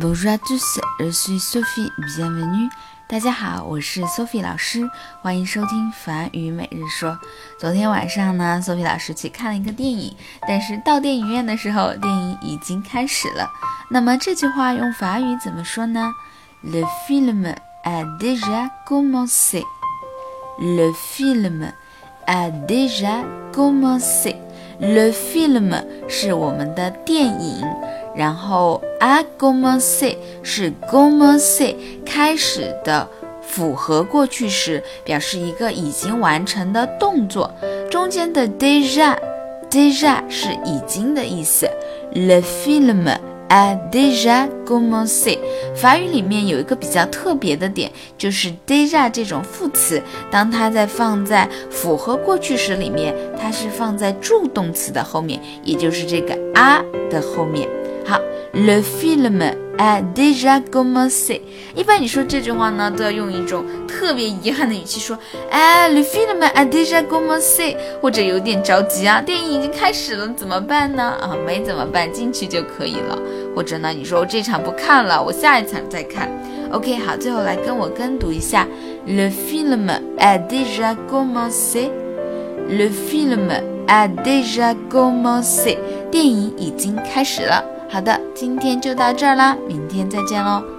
Bonjour à tous, je suis Sophie, bienvenue. 大家好，我是 Sophie 老师，欢迎收听法语每日说。昨天晚上呢，Sophie 老师去看了一个电影，但是到电影院的时候，电影已经开始了。那么这句话用法语怎么说呢？Le film a déjà commencé. Le film a déjà commencé. Le film 是我们的电影。然后，a commencé 是 commencé 开始的复合过去时，表示一个已经完成的动作。中间的 déjà déjà 是已经的意思。Le film a déjà commencé。法语里面有一个比较特别的点，就是 déjà 这种副词，当它在放在复合过去时里面，它是放在助动词的后面，也就是这个 a 的后面。好，le film a déjà commencé。一般你说这句话呢，都要用一种特别遗憾的语气说，哎，le film a déjà commencé，或者有点着急啊，电影已经开始了，怎么办呢？啊，没怎么办，进去就可以了。或者呢，你说我这场不看了，我下一场再看。OK，好，最后来跟我跟读一下，le film a déjà commencé，le film a déjà commencé，电影已经开始了。好的，今天就到这儿啦，明天再见喽。